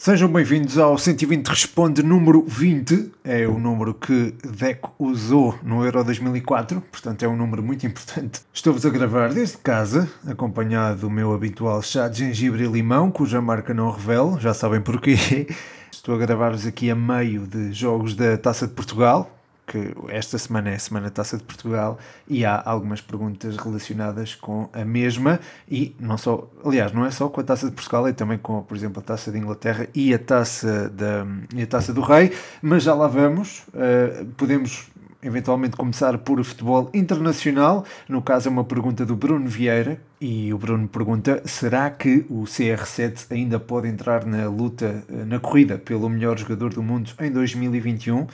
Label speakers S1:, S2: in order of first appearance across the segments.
S1: Sejam bem-vindos ao 120 Responde número 20. É o número que Deco usou no Euro 2004, portanto é um número muito importante. Estou-vos a gravar desde casa, acompanhado do meu habitual chá de gengibre e limão, cuja marca não revelo, já sabem porquê. Estou a gravar-vos aqui a meio de jogos da Taça de Portugal, que esta semana é a Semana Taça de Portugal e há algumas perguntas relacionadas com a mesma e não só, aliás, não é só com a Taça de Portugal, é também com, por exemplo, a Taça de Inglaterra e a Taça, da, e a taça do Rei, mas já lá vamos, uh, podemos eventualmente começar por futebol internacional, no caso é uma pergunta do Bruno Vieira, e o Bruno pergunta: será que o CR7 ainda pode entrar na luta, eh, na corrida pelo melhor jogador do mundo em 2021?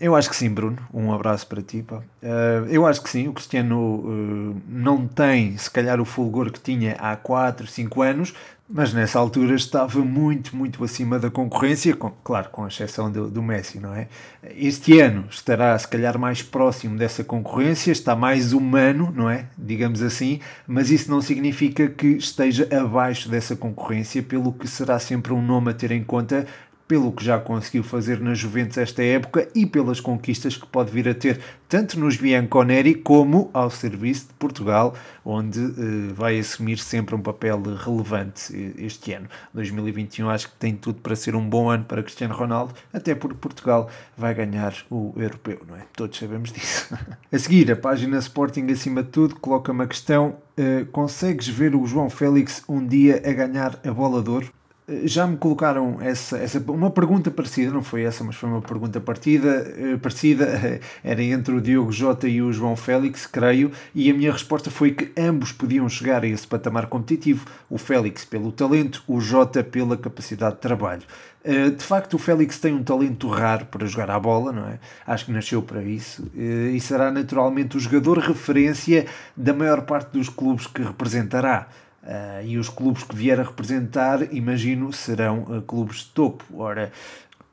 S1: Eu acho que sim, Bruno. Um abraço para ti. Pá. Uh, eu acho que sim. O Cristiano uh, não tem, se calhar, o fulgor que tinha há 4, 5 anos, mas nessa altura estava muito, muito acima da concorrência, com, claro, com exceção do, do Messi, não é? Este ano estará, se calhar, mais próximo dessa concorrência, está mais humano, não é? Digamos assim, mas isso não significa que esteja abaixo dessa concorrência, pelo que será sempre um nome a ter em conta pelo que já conseguiu fazer na Juventus esta época e pelas conquistas que pode vir a ter tanto nos Bianconeri como ao serviço de Portugal, onde uh, vai assumir sempre um papel relevante este ano. 2021 acho que tem tudo para ser um bom ano para Cristiano Ronaldo, até porque Portugal vai ganhar o europeu, não é? Todos sabemos disso. a seguir, a página Sporting acima de tudo coloca uma questão: uh, consegues ver o João Félix um dia a ganhar a bola de ouro? Já me colocaram essa, essa uma pergunta parecida, não foi essa, mas foi uma pergunta partida, eh, parecida, era entre o Diogo Jota e o João Félix, creio, e a minha resposta foi que ambos podiam chegar a esse patamar competitivo, o Félix pelo talento, o Jota pela capacidade de trabalho. Eh, de facto, o Félix tem um talento raro para jogar à bola, não é? Acho que nasceu para isso eh, e será naturalmente o jogador referência da maior parte dos clubes que representará. Uh, e os clubes que vier a representar, imagino, serão uh, clubes de topo. Ora,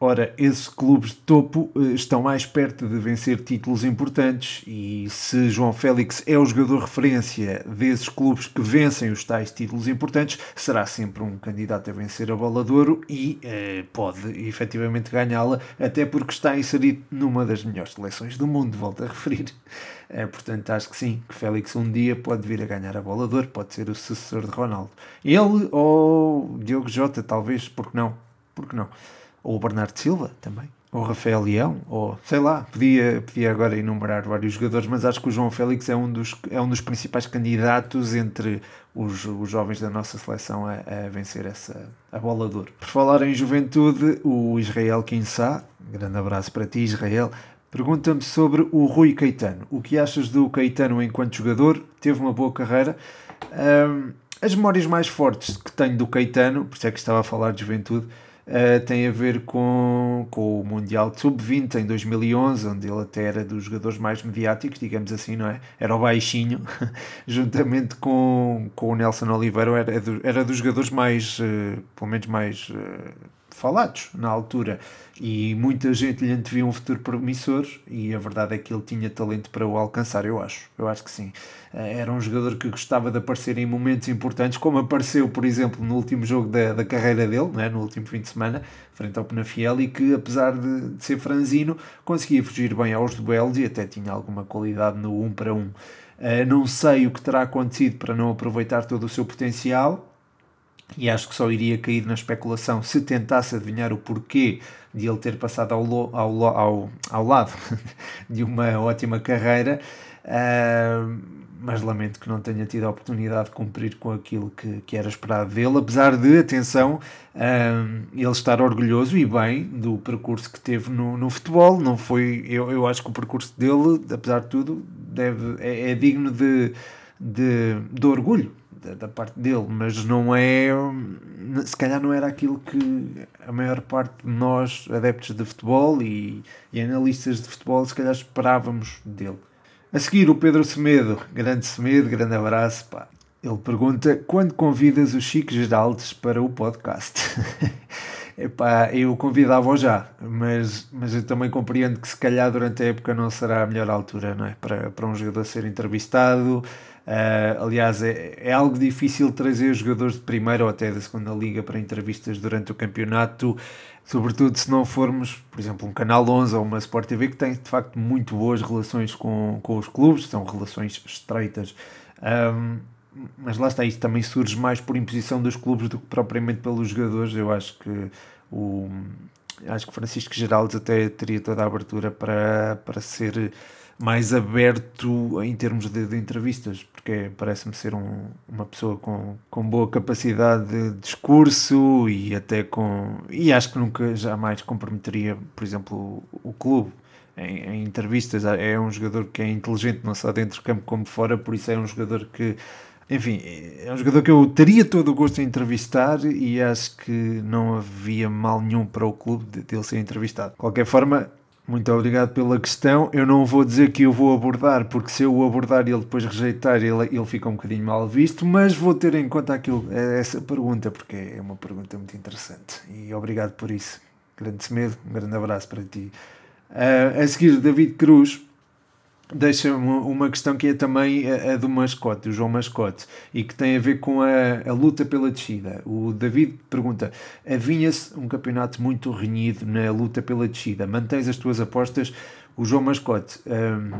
S1: ora, esses clubes de topo uh, estão mais perto de vencer títulos importantes e se João Félix é o jogador referência desses clubes que vencem os tais títulos importantes, será sempre um candidato a vencer a Bola de Ouro e pode efetivamente ganhá-la, até porque está inserido numa das melhores seleções do mundo, volto a referir. É, portanto, acho que sim, que Félix um dia pode vir a ganhar a bola de ouro, pode ser o sucessor de Ronaldo. Ele ou Diogo Jota, talvez, porque não? Porque não? Ou o Bernardo Silva também. Ou Rafael Leão, ou sei lá, podia, podia agora enumerar vários jogadores, mas acho que o João Félix é um dos, é um dos principais candidatos entre os, os jovens da nossa seleção a, a vencer essa a bola de. Por falar em juventude, o Israel Kinsá, grande abraço para ti, Israel, Pergunta-me sobre o Rui Caetano. O que achas do Caetano enquanto jogador? Teve uma boa carreira. Um, as memórias mais fortes que tenho do Caetano, por isso é que estava a falar de juventude, uh, têm a ver com, com o Mundial de Sub-20 em 2011, onde ele até era dos jogadores mais mediáticos, digamos assim, não é? Era o baixinho, juntamente com, com o Nelson Oliveira, era, era dos jogadores mais, uh, pelo menos mais. Uh, falados na altura e muita gente lhe antevia um futuro promissor e a verdade é que ele tinha talento para o alcançar, eu acho, eu acho que sim. Eh, era um jogador que gostava de aparecer em momentos importantes, como apareceu, por exemplo, no último jogo da, da carreira dele, né, no último fim de semana, frente ao Penafiel, e que apesar de, de ser franzino, conseguia fugir bem aos duelos e até tinha alguma qualidade no 1 um para 1. Um. Uh, não sei o que terá acontecido para não aproveitar todo o seu potencial, e acho que só iria cair na especulação se tentasse adivinhar o porquê de ele ter passado ao, ao, ao, ao lado de uma ótima carreira, uh, mas lamento que não tenha tido a oportunidade de cumprir com aquilo que, que era esperado dele, apesar de, atenção, uh, ele estar orgulhoso e bem do percurso que teve no, no futebol. Não foi, eu, eu acho que o percurso dele, apesar de tudo, deve, é, é digno de, de, de orgulho da, da, parte dele, mas não é. Se calhar não era aquilo que a maior parte de nós, adeptos de futebol e, e analistas de futebol, se calhar esperávamos dele. A seguir, o Pedro Semedo, grande Semedo, grande abraço. Pá. Ele pergunta: quando convidas o Chico Geraldes para o podcast? Epá, eu convidava-o já, mas, mas eu também compreendo que se calhar durante a época não será a melhor altura não é? para, para um jogador ser entrevistado Uh, aliás, é, é, algo difícil trazer jogadores de primeira ou até da segunda liga para entrevistas durante o campeonato, sobretudo se não formos, por exemplo, um Canal 11 ou uma Sport TV que tem de facto muito boas relações com, com os clubes, são relações estreitas. Um, mas lá está, isto também surge mais por imposição dos clubes do que propriamente pelos jogadores. Eu acho que o acho que Francisco Geraldes até teria toda a abertura para, para ser mais aberto em termos de, de entrevistas, porque parece-me ser um, uma pessoa com, com boa capacidade de discurso e até com. E acho que nunca jamais comprometeria, por exemplo, o, o clube. Em, em, entrevistas, é um jogador que é inteligente não só dentro do campo como fora, por isso é um jogador que enfim, é um jogador que eu teria todo o gosto em entrevistar e acho que não havia mal nenhum para o clube de, ele ser entrevistado. De qualquer forma, muito obrigado pela questão. Eu não vou dizer que eu vou abordar, porque se eu o abordar e ele depois rejeitar, ele, ele fica um bocadinho mal visto, mas vou ter em conta aquilo, essa pergunta, porque é uma pergunta muito interessante. E obrigado por isso. Grande Semedo, um grande abraço para ti. Uh, a seguir, David Cruz deixa uma questão que é também a, a, do mascote, o João Mascote, e que tem a ver com a, a luta pela descida. O David pergunta: avinha-se um campeonato muito renhido na luta pela descida, mantens as tuas apostas? O João Mascote um,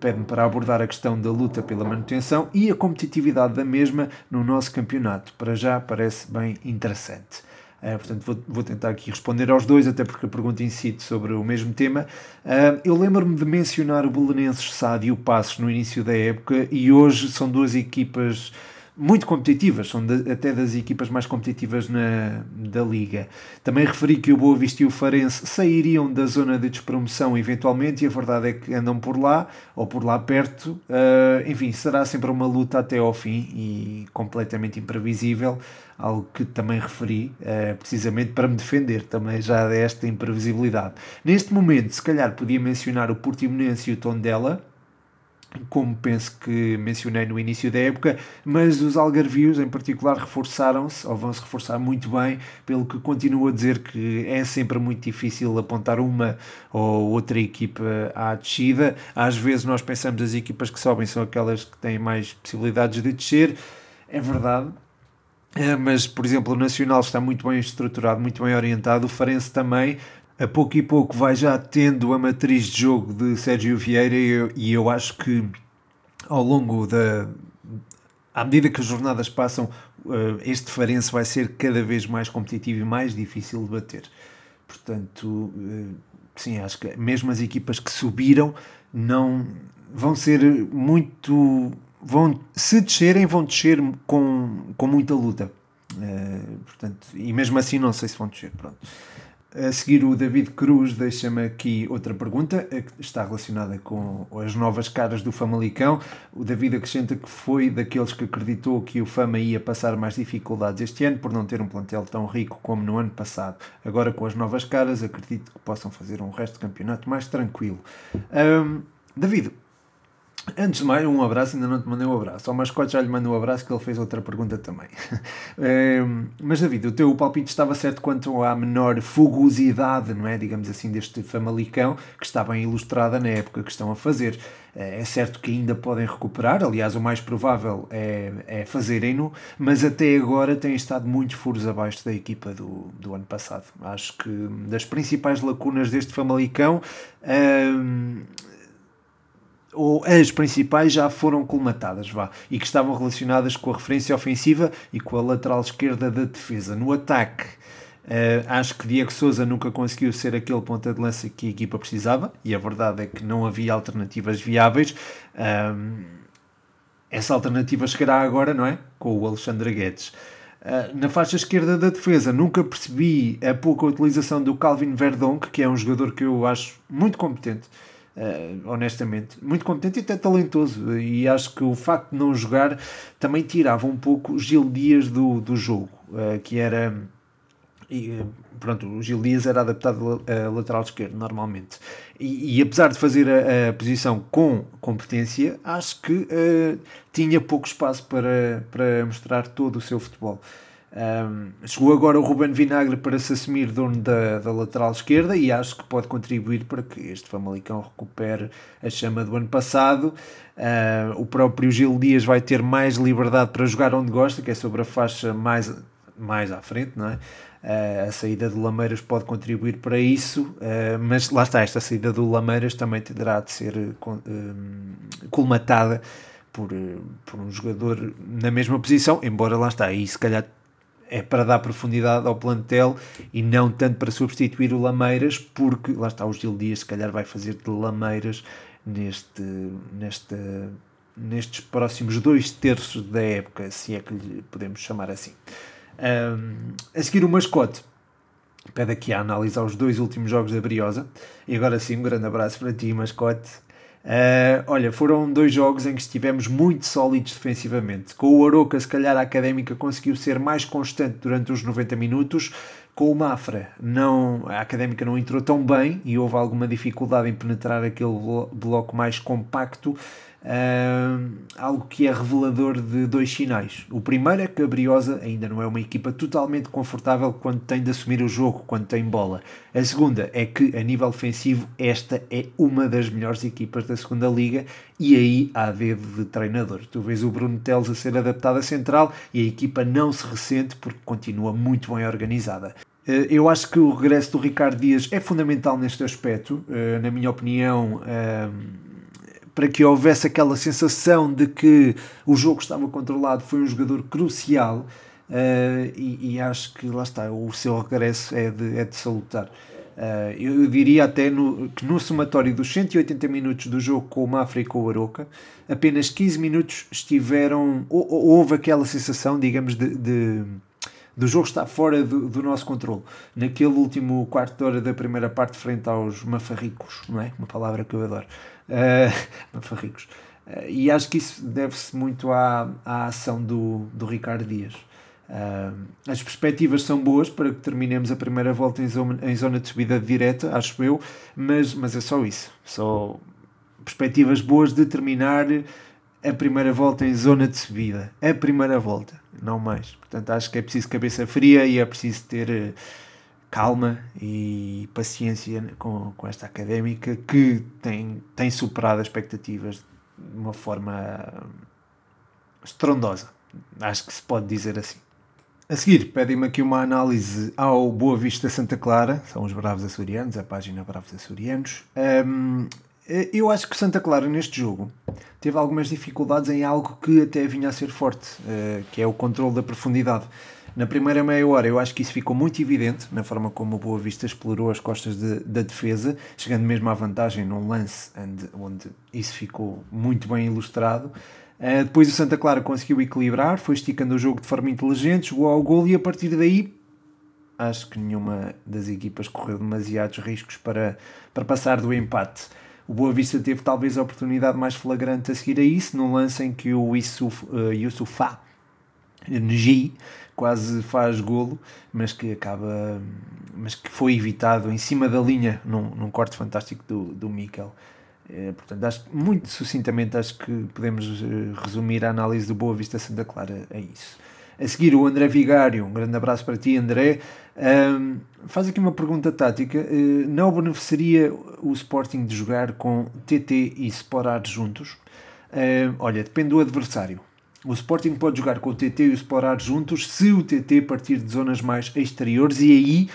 S1: pede-me para abordar a questão da luta pela manutenção e a competitividade da mesma no nosso campeonato. Para já parece bem interessante. Uh, portanto, vou, vou, tentar aqui responder aos dois, até porque a pergunta incide sobre o mesmo tema. Uh, eu lembro-me de mencionar o Belenenses Sade e o Passos no início da época, e hoje são duas equipas muito competitivas, são de, até das equipas mais competitivas na, da Liga. Também referi que o Boa Vista e o Farense sairiam da zona de despromoção eventualmente, e a verdade é que andam por lá, ou por lá perto. Uh, enfim, será sempre uma luta até ao fim e completamente imprevisível, algo que também referi, uh, precisamente para me defender também já desta imprevisibilidade. Neste momento, se calhar podia mencionar o Portimonense e o Tondela, como penso que mencionei no início da época, mas os algarvios em particular reforçaram-se, ou vão se reforçar muito bem, pelo que continuo a dizer que é sempre muito difícil apontar uma ou outra equipa à descida. Às vezes nós pensamos as equipas que sobem são aquelas que têm mais possibilidades de descer, é verdade. É, mas, por exemplo, o Nacional está muito bem estruturado, muito bem orientado, o Farense também, a pouco e pouco vai já tendo a matriz de jogo de Sérgio Vieira e eu, e eu acho que ao longo da. À medida que as jornadas passam, eh, este Farense vai ser cada vez mais competitivo e mais difícil de bater. Portanto, eh, sim, acho que mesmo as equipas que subiram não vão ser muito. Vão, se descerem, vão descer com, com muita luta. Uh, portanto, e mesmo assim, não sei se vão descer. Pronto. A seguir, o David Cruz deixa-me aqui outra pergunta que está relacionada com as novas caras do Famalicão. O David acrescenta que foi daqueles que acreditou que o Fama ia passar mais dificuldades este ano por não ter um plantel tão rico como no ano passado. Agora, com as novas caras, acredito que possam fazer um resto de campeonato mais tranquilo. Um, David, Antes de mais, um abraço, ainda não te mandei um abraço. Ao mascote já lhe mandei um abraço que ele fez outra pergunta também. é, mas David, o teu palpite estava certo quanto à menor fugosidade, não é? Digamos assim, deste Famalicão, que está bem ilustrada na época que estão a fazer. É certo que ainda podem recuperar, aliás, o mais provável é, é fazerem-no, mas até agora têm estado muitos furos abaixo da equipa do, do ano passado. Acho que das principais lacunas deste Famalicão. Hum, ou as principais já foram colmatadas, vá, e que estavam relacionadas com a referência ofensiva e com a lateral esquerda da defesa. No ataque, uh, acho que Diego Souza nunca conseguiu ser aquele ponta de lança que a equipa precisava, e a verdade é que não havia alternativas viáveis. Um, essa alternativa chegará agora, não é? Com o Alexandre Guedes. Uh, na faixa esquerda da defesa, nunca percebi a pouca utilização do Calvin Verdonk, que é um jogador que eu acho muito competente Uh, honestamente, muito contente e até talentoso. E acho que o facto de não jogar também tirava um pouco Gil Dias do, do jogo, uh, que era. E, pronto, o Gil Dias era adaptado a lateral esquerdo normalmente. E, e apesar de fazer a, a, posição com competência, acho que uh, tinha pouco espaço para, para mostrar todo o seu futebol. Um, chegou agora o Ruben Vinagre para se assumir dono da, da lateral esquerda e acho que pode contribuir para que este Famalicão recupere a chama do ano passado. Uh, o próprio Gil Dias vai ter mais liberdade para jogar onde gosta, que é sobre a faixa mais, mais à frente, não é? Uh, a saída do Lameiras pode contribuir para isso, uh, mas lá está, esta saída do Lameiras também terá de ser colmatada por, por um jogador na mesma posição, embora lá está, aí se calhar é para dar profundidade ao plantel e não tanto para substituir o Lameiras, porque lá está, o Gil Dias se calhar vai fazer de Lameiras neste, neste, nestes próximos dois terços da época, se é que lhe podemos chamar assim. Um, a seguir o mascote. Pede aqui a analisar os dois últimos jogos da Briosa. E agora sim um grande abraço para ti mascote Uh, olha, foram dois jogos em que estivemos muito sólidos defensivamente. Com o Aroca, se calhar a Académica conseguiu ser mais constante durante os 90 minutos. Com o Mafra, não, a Académica não entrou tão bem e houve alguma dificuldade em penetrar aquele bloco mais compacto Uh, algo que é revelador de dois sinais. O primeiro é que a Briosa ainda não é uma equipa totalmente confortável quando tem de assumir o jogo, quando tem bola. A segunda é que, a nível ofensivo, esta é uma das melhores equipas da segunda Liga e aí há dedo de treinador. Tu vês o Bruno Teles a ser adaptado a central e a equipa não se ressente porque continua muito bem organizada. Ah, eu acho que o regresso do Ricardo Dias é fundamental neste aspecto. Ah, na minha opinião, para que houvesse aquela sensação de que o jogo estava controlado, foi um jogador crucial uh, e, e, acho que lá está, o seu regresso é de, é de salutar. Uh, eu diria até no, que no somatório dos 180 minutos do jogo com o Mafra e com o Aroca, apenas 15 minutos estiveram. Houve aquela sensação, digamos, de, de do jogo estar fora do, do, nosso controle. Naquele último quarto de hora da primeira parte, frente aos mafarricos, não é? Uma palavra que eu adoro uh, mafarricos. Uh, e acho que isso deve-se muito à, à ação do, do Ricardo Dias. Uh, as perspectivas são boas para que terminemos a primeira volta em zona, em zona de subida direta, acho eu, mas, mas é só isso. Só perspectivas boas de terminar a primeira volta em zona de subida. A primeira volta, não mais. Portanto, acho que é preciso cabeça fria e é preciso ter calma e paciência com, com esta académica que tem, tem superado as expectativas de uma forma estrondosa. Acho que se pode dizer assim. A seguir, pedem-me aqui uma análise ao Boa Vista Santa Clara, são os Bravos Açorianos, a página Bravos Açorianos. Um, eu acho que Santa Clara neste jogo teve algumas dificuldades em algo que até vinha a ser forte, uh, que é o controle da profundidade. Na primeira meia hora, eu acho que isso ficou muito evidente na forma como o Boa Vista explorou as costas de, da defesa, chegando mesmo à vantagem num lance onde, onde isso ficou muito bem ilustrado. Uh, depois o Santa Clara conseguiu equilibrar, foi esticando o jogo de forma inteligente, chegou ao gol e a partir daí acho que nenhuma das equipas correu demasiados riscos para, para passar do empate. O Boa Vista teve talvez a oportunidade mais flagrante a seguir a isso, num lance em que o Yusuf, uh, Ngi quase faz golo, mas que acaba, mas que foi evitado em cima da linha num, num corte fantástico do, do Mikel. É, portanto, acho, muito sucintamente acho que podemos eh, resumir a análise do Boa Vista Santa Clara a isso. A seguir, o André Vigário, um grande abraço para ti, André. Um, faz aqui uma pergunta tática: uh, não beneficiaria o Sporting de jogar com TT e Sporad juntos? Olha, depende do adversário. O Sporting pode jogar com o TT e o Sporar juntos se o TT partir de zonas mais exteriores e aí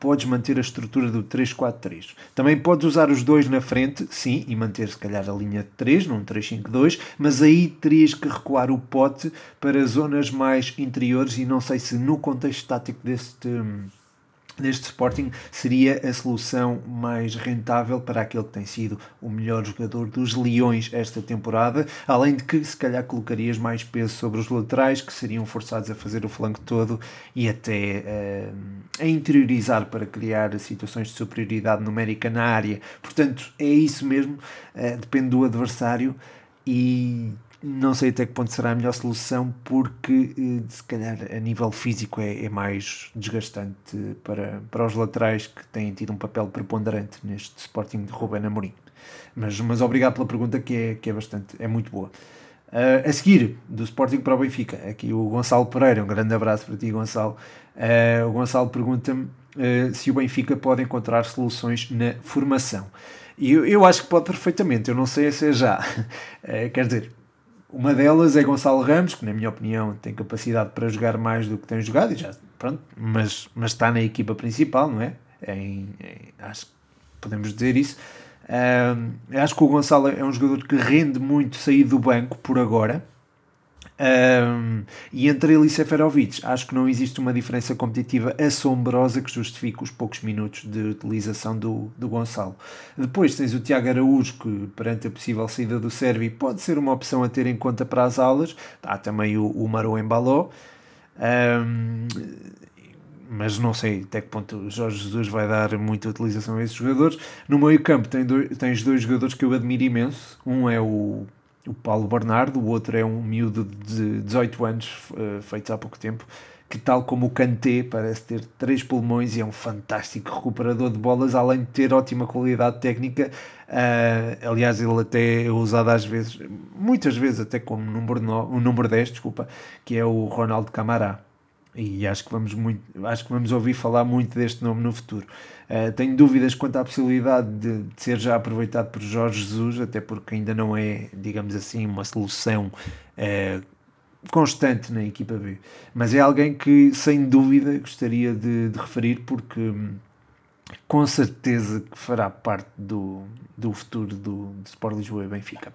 S1: podes manter a estrutura do 3-4-3. Também podes usar os dois na frente, sim, e manter se calhar a linha de 3, num 3-5-2, mas aí terias que recuar o pote para zonas mais interiores e não sei se no contexto tático deste hum, neste Sporting seria a solução mais rentável para aquele que tem sido o melhor jogador dos Leões esta temporada, além de que se calhar colocarias mais peso sobre os laterais que seriam forçados a fazer o flanco todo e até uh, a interiorizar para criar situações de superioridade numérica na área. Portanto, é isso mesmo, uh, depende do adversário e não sei até que ponto será a melhor solução, porque eh, se calhar a nível físico é, é, mais desgastante para, para os laterais que têm tido um papel preponderante neste Sporting de Ruben Amorim. Mas, mas obrigado pela pergunta, que é, que é bastante, é muito boa. Uh, a seguir, do Sporting para o Benfica, aqui o Gonçalo Pereira, um grande abraço para ti, Gonçalo. Uh, o Gonçalo pergunta-me uh, se o Benfica pode encontrar soluções na formação. E eu, eu acho que pode perfeitamente, eu não sei se é já. quer dizer, uma delas é Gonçalo Ramos, que na minha opinião tem capacidade para jogar mais do que tem jogado, e já, pronto, mas, mas está na equipa principal, não é? Em, em, acho que podemos dizer isso. Um, acho que o Gonçalo é um jogador que rende muito sair do banco por agora. Um, e entre ele e Seferovic, acho que não existe uma diferença competitiva assombrosa que justifique os poucos minutos de utilização do, do Gonçalo. Depois tens o Tiago Araújo, que perante a possível saída do Sérvio pode ser uma opção a ter em conta para as aulas. Há também o, o Maro Embaló. Um, mas não sei até que ponto o Jorge Jesus vai dar muita utilização a esses jogadores. No meio campo tem dois, tens dois jogadores que eu admiro imenso. Um é o, o Paulo Bernardo, o outro é um miúdo de 18 anos, uh, feito há pouco tempo, que tal como o Kanté parece ter três pulmões e é um fantástico recuperador de bolas, além de ter ótima qualidade técnica. Uh, aliás, ele até é usado às vezes, muitas vezes até como número, no, o número 10, desculpa, que é o Ronaldo Camará e acho que vamos muito acho que vamos ouvir falar muito deste nome no futuro. Uh, tenho dúvidas quanto à possibilidade de, de, ser já aproveitado por Jorge Jesus até porque ainda não é digamos assim uma solução uh, constante na equipa B. Mas é alguém que sem dúvida gostaria de, de referir porque hum, com certeza que fará parte do, do futuro do, do Sport Lisboa e Benfica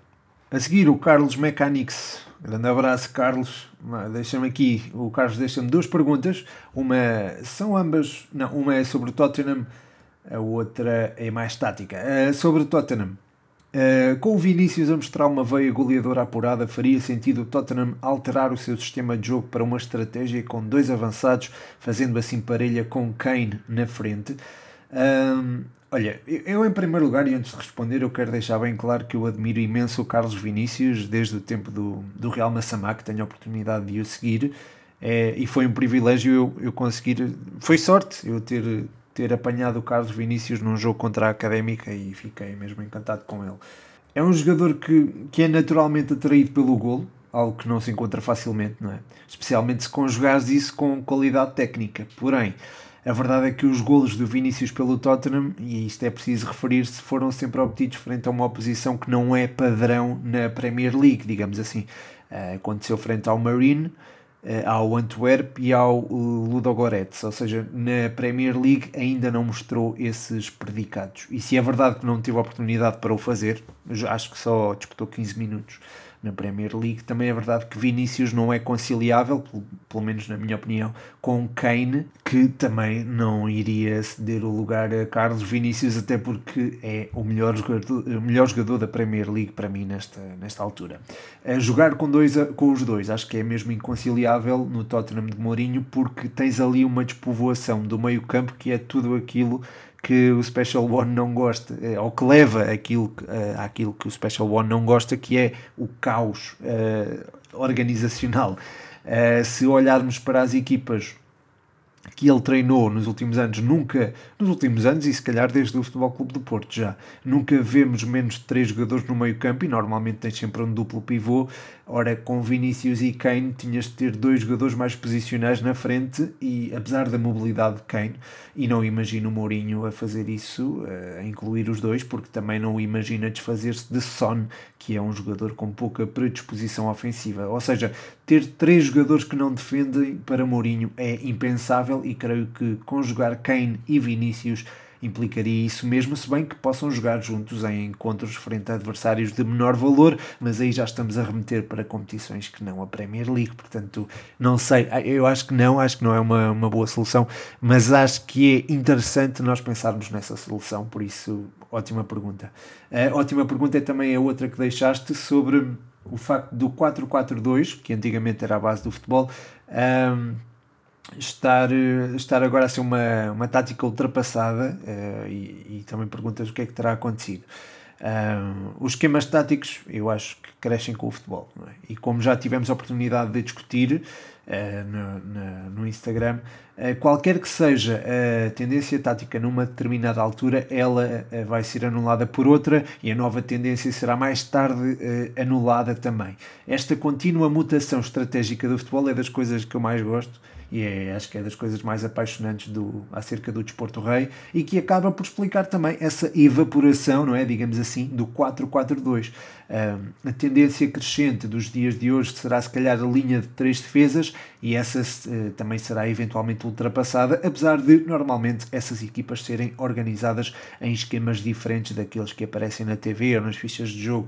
S1: a seguir, o Carlos Mechanics. Grande abraço, Carlos. Deixa-me aqui, o Carlos deixa-me duas perguntas. Uma são ambas, não, uma é sobre o Tottenham, a outra é mais tática. Uh, sobre o Tottenham, uh, com o Vinícius a mostrar uma veia goleadora apurada, faria sentido o Tottenham alterar o seu sistema de jogo para uma estratégia com dois avançados, fazendo assim parelha com Kane na frente. Uh, Olha, eu em primeiro lugar, e antes de responder, eu quero deixar bem claro que eu admiro imenso o Carlos Vinícius desde o tempo do, do Real Massamá, que tenho a oportunidade de o seguir, é, e foi um privilégio eu, eu conseguir, foi sorte eu ter, ter apanhado o Carlos Vinícius num jogo contra a Académica e fiquei mesmo encantado com ele. É um jogador que, que é naturalmente atraído pelo golo, algo que não se encontra facilmente, não é? Especialmente se conjugares isso com qualidade técnica. Porém, a verdade é que os golos do Vinícius pelo Tottenham, e isto é preciso referir-se, foram sempre obtidos frente a uma oposição que não é padrão na Premier League, digamos assim. Uh, aconteceu frente ao Marine, uh, ao Antwerp e ao Ludogorets, ou seja, na Premier League ainda não mostrou esses predicados. E se é verdade que não teve oportunidade para o fazer, acho que só disputou 15 minutos na Premier League. Também é verdade que Vinícius não é conciliável, pelo menos na minha opinião, com Kane, que também não iria ceder o lugar a Carlos Vinícius, até porque é o melhor jogador, o melhor jogador da Premier League para mim nesta, nesta altura. A jogar com, dois, com os dois acho que é mesmo inconciliável no Tottenham de Mourinho, porque tens ali uma despovoação do meio campo que é tudo aquilo que o Special One não gosta, eh, ou que leva aquilo, uh, àquilo que o Special One não gosta, que é o caos uh, organizacional. Se olharmos para as equipas que ele treinou nos últimos anos, nunca, nos últimos anos e se calhar desde o Futebol Clube do Porto já, nunca vemos menos de três jogadores no meio campo e normalmente tens sempre um duplo pivô. Ora, com Vinícius e Kane tinhas de ter dois jogadores mais posicionais na frente e apesar da mobilidade de Kane, e não imagino o Mourinho a fazer isso, a incluir os dois, porque também não imagina desfazer-se de Son, que é um jogador com pouca predisposição ofensiva. Ou seja, ter três jogadores que não defendem para Mourinho é impensável e creio que conjugar Kane e Vinícius implicaria isso mesmo, se bem que possam jogar juntos em encontros frente a adversários de menor valor, mas aí já estamos a remeter para competições que não a Premier League, portanto, não sei, ah, eu acho que não, acho que não é uma, uma boa solução, mas acho que é interessante nós pensarmos nessa solução, por isso, ótima pergunta. Ótima pergunta é também a outra que deixaste sobre o facto do 4-4-2, que antigamente era a base do futebol, um, estar, estar agora a ser uma, uma tática ultrapassada uh, e, e, também perguntas o que é que terá acontecido. Os esquemas táticos eu acho que crescem com o futebol é? e como já tivemos a oportunidade de discutir uh, no, no, no, Instagram. Uh, qualquer que seja a tendência tática numa determinada altura, ela vai ser anulada por outra e a nova tendência será mais tarde anulada também. Esta contínua mutação estratégica do futebol é das coisas que eu mais gosto e é, acho que é das coisas mais apaixonantes do, acerca do desporto rei e que acaba por explicar também essa evaporação, não é, digamos assim, do 4-4-2. Uh, a tendência crescente dos dias de hoje será se calhar a linha de três defesas e essa uh, também será eventualmente ultrapassada, apesar de normalmente essas equipas serem organizadas em esquemas diferentes daqueles que aparecem na TV ou nas fichas de jogo,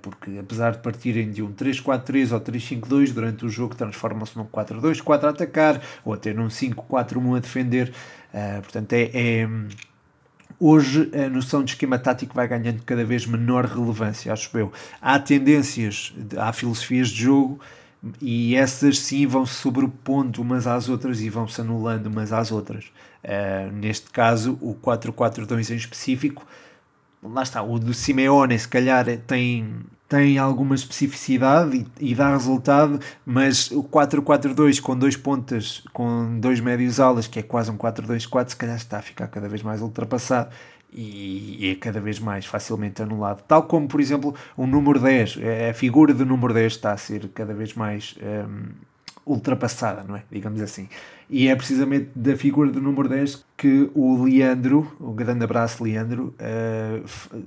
S1: porque apesar de partirem de um 3-4-3 ou 3-5-2 durante o jogo transformam-se num 4-2-4 a atacar ou até num 5-4-1 a defender. Uh, portanto, é, é, hoje a noção de esquema tático vai ganhando cada vez menor relevância, acho eu. Há tendências, há filosofias de jogo e essas sim vão se sobrepondo umas às outras e vão se anulando umas às outras. Uh, neste caso, o 4-4-2 em específico, lá está, o do Simeone se calhar tem tem alguma especificidade e, e dá resultado, mas o 4-4-2 com dois pontas, com dois médios alas, que é quase um 4-2-4, se calhar está a ficar cada vez mais ultrapassado e é cada vez mais facilmente anulado. Tal como, por exemplo, o número 10, é, a figura do número 10 está a ser cada vez mais um, ultrapassada, não é? Digamos assim. E é precisamente da figura do número 10 que o Leandro, o grande abraço Leandro, uh,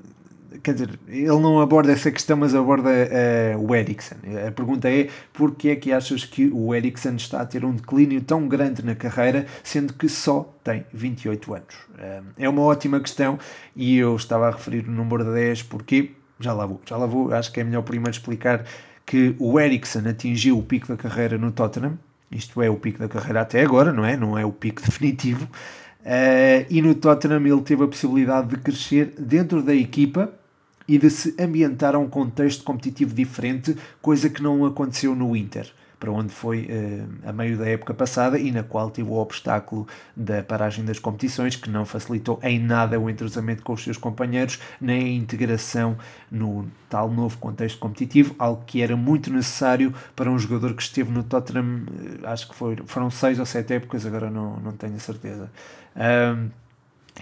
S1: quer dizer, ele não aborda essa questão, mas aborda uh, o Eriksen. A pergunta é: porquê é que achas que o Eriksen está a ter um declínio tão grande na carreira, sendo que só tem 28 anos? Uh, é uma ótima questão e eu estava a referir o número 10 porque, já lá vou, já lá vou, acho que é melhor primeiro explicar que o Eriksen atingiu o pico da carreira no Tottenham, isto é, o pico da carreira até agora, não é? Não é o pico definitivo. Uh, e no Tottenham ele teve a possibilidade de crescer dentro da equipa e de se ambientar a um contexto competitivo diferente, coisa que não aconteceu no Inter, para onde foi uh, a meio da época passada e na qual teve o obstáculo da paragem das competições, que não facilitou em nada o entrosamento com os seus companheiros, nem a integração no tal novo contexto competitivo, algo que era muito necessário para um jogador que esteve no Tottenham, uh, acho que foi, foram seis ou sete épocas, agora não, não tenho a certeza. Uh,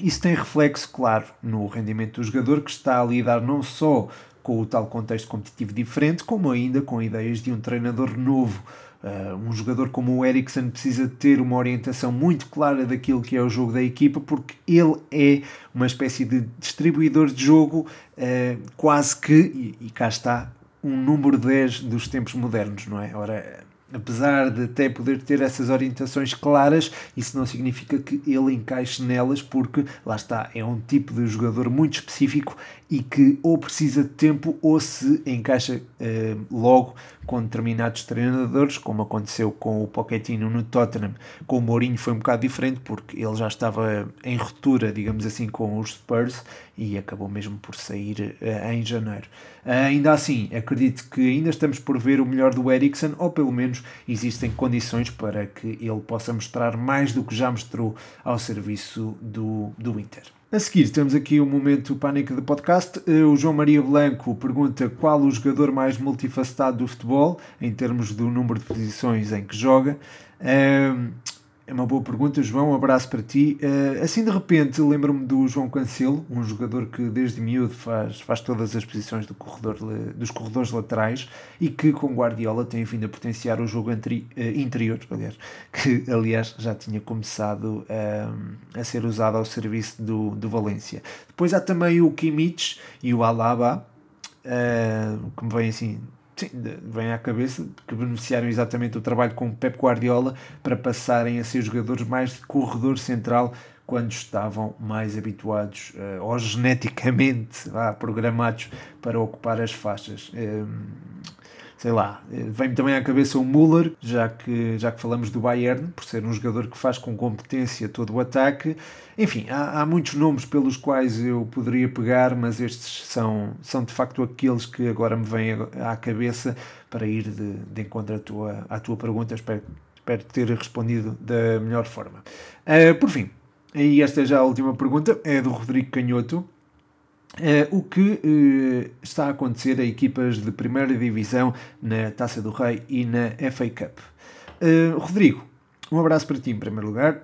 S1: isso tem reflexo, claro, no rendimento do jogador que está a lidar não só com o tal contexto competitivo diferente, como ainda com ideias de um treinador novo. Uh, um jogador como o Eriksen precisa ter uma orientação muito clara daquilo que é o jogo da equipa, porque ele é uma espécie de distribuidor de jogo, uh, quase que, e, e cá está, um número 10 dos tempos modernos, não é? Ora, apesar de até poder ter essas orientações claras, isso não significa que ele encaixe nelas, porque lá está, é um tipo de jogador muito específico e que ou precisa de tempo ou se encaixa eh, logo com determinados treinadores, como aconteceu com o Pochettino no Tottenham. Com o Mourinho foi um bocado diferente, porque ele já estava em ruptura, digamos assim, com os Spurs e acabou mesmo por sair uh, em janeiro. Ainda assim, acredito que ainda estamos por ver o melhor do Eriksen, ou pelo menos existem condições para que ele possa mostrar mais do que já mostrou ao serviço do, do Inter. A seguir, temos aqui o um momento pânico de podcast. Eh, o João Maria Blanco pergunta qual o jogador mais multifacetado do futebol, em termos do número de posições em que joga. É uma boa pergunta, João. Um abraço para ti. Uh, assim de repente, lembro-me do João Cancelo, um jogador que desde miúdo faz, faz todas as posições do corredor, dos corredores laterais e que com Guardiola tem vindo a potenciar o jogo anteri, uh, interior, aliás, que aliás já tinha começado uh, a ser usado ao serviço do, do Valência. Depois há também o Kimmich e o Alaba, que me vem assim vem à cabeça que beneficiaram exatamente do trabalho com o Pep Guardiola para passarem a ser jogadores mais de corredor central quando estavam mais habituados uh, ou geneticamente ah, programados para ocupar as faixas. Ehm, sei lá, vem-me também à cabeça o Müller, já que, já que falamos do Bayern, por ser um jogador que faz com competência todo o ataque. Enfim, há, há muitos nomes pelos quais eu poderia pegar, mas estes são, são de facto aqueles que agora me vêm à cabeça para ir de, de encontro à tua, à tua pergunta. Espero, espero ter respondido da melhor forma. Uh, por fim, e esta é já a última pergunta, é do Rodrigo Canhoto. Uh, o que uh, está a acontecer a equipas de primeira divisão na Taça do Rei e na FA Cup. Uh, Rodrigo, um abraço para ti em primeiro lugar.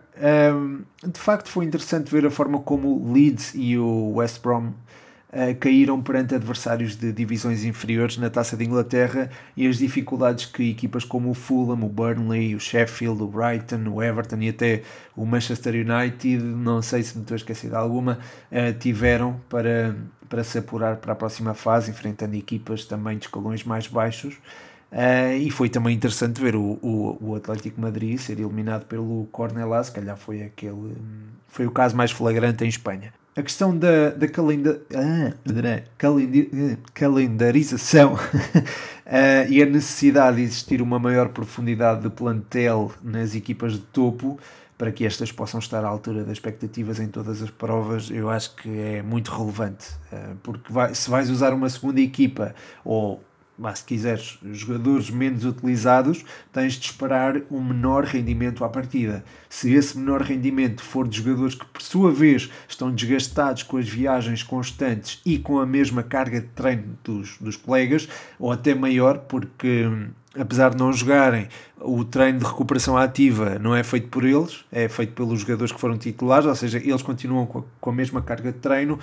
S1: Um, de facto, foi interessante ver a forma como o Leeds e o West Brom uh, caíram perante adversários de divisões inferiores na Taça de Inglaterra e as dificuldades que equipas como o Fulham, o Burnley, o Sheffield, o Brighton, o Everton e até o Manchester United, não sei se me estou a esquecer de alguma, uh, tiveram para, para se apurar para a próxima fase, enfrentando equipas também de escalões mais baixos. Uh, e foi também interessante ver o, o, o Atlético Madrid ser eliminado pelo Cornelá, se calhar foi aquele foi o caso mais flagrante em Espanha. A questão da, da calenda, ah, calendarização. Uh, e a necessidade de existir uma maior profundidade de plantel nas equipas de topo para que estas possam estar à altura das expectativas em todas as provas, eu acho que é muito relevante, uh, porque vai, se vais usar uma segunda equipa ou mas se quiseres, jogadores menos utilizados, tens de esperar um menor rendimento à partida. Se esse menor rendimento for de jogadores que, por sua vez, estão desgastados com as viagens constantes e com a mesma carga de treino dos, dos colegas, ou até maior, porque apesar de não jogarem, o treino de recuperação ativa não é feito por eles, é feito pelos jogadores que foram titulares, ou seja, eles continuam com a mesma carga de treino.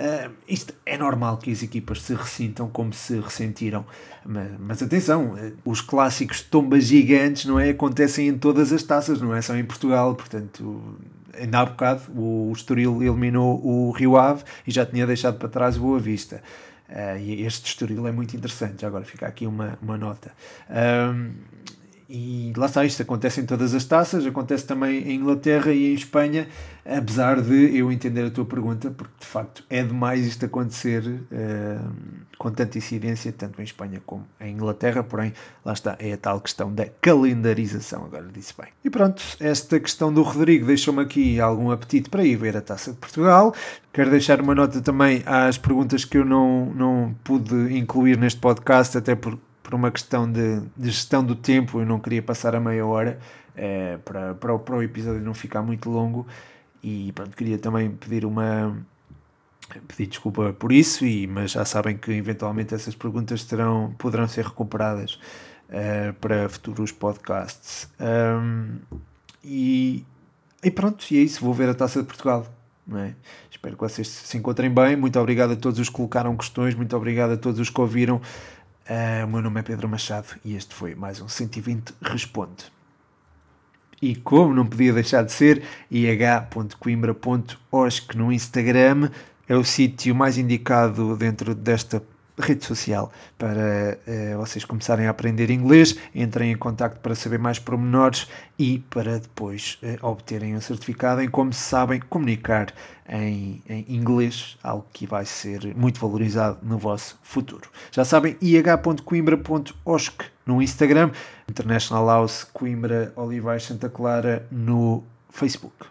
S1: Uh, isto é normal que as equipas se ressintam como se ressentiram, mas, mas atenção, eh, os clássicos tombas gigantes não é? acontecem em todas as taças, não é só em Portugal, portanto, ainda há bocado o Estoril eliminou o Rio Ave e já tinha deixado para trás Boa Vista. Uh, e este Estoril é muito interessante, já agora fica aqui uma, uma nota. Um, e lá está, isto acontece em todas as taças, acontece também em Inglaterra e em Espanha, apesar de eu entender a tua pergunta, porque de facto é demais isto acontecer uh, com tanta incidência, tanto em Espanha como em Inglaterra, porém, lá está, é a tal questão da calendarização, agora disse bem. E pronto, esta questão do Rodrigo deixou-me aqui algum apetite para ir ver a Taça de Portugal. Quero deixar uma nota também às perguntas que eu não, não pude incluir neste podcast, até porque por uma questão de, de, gestão do tempo, eu não queria passar a meia hora é, para, para, para o episódio não ficar muito longo e pronto, queria também pedir uma pedir desculpa por isso, e, mas já sabem que eventualmente essas perguntas terão, poderão ser recuperadas uh, para futuros podcasts. Um, e, e pronto, e é isso, vou ver a Taça de Portugal. É? Espero que vocês se encontrem bem. Muito obrigado a todos os que colocaram questões, muito obrigado a todos os que ouviram. Uh, o meu nome é Pedro Machado e este foi mais um 120 Responde. E como não podia deixar de ser, ih.coimbra.osc no Instagram é o sítio mais indicado dentro desta rede social para uh, vocês começarem a aprender inglês, entrem em contato para saber mais pormenores e para depois uh, obterem um certificado em como se sabem comunicar em, em, inglês, algo que vai ser muito valorizado no vosso futuro. Já sabem, ih.coimbra.osc no Instagram, International House Coimbra Olivais Santa Clara no Facebook.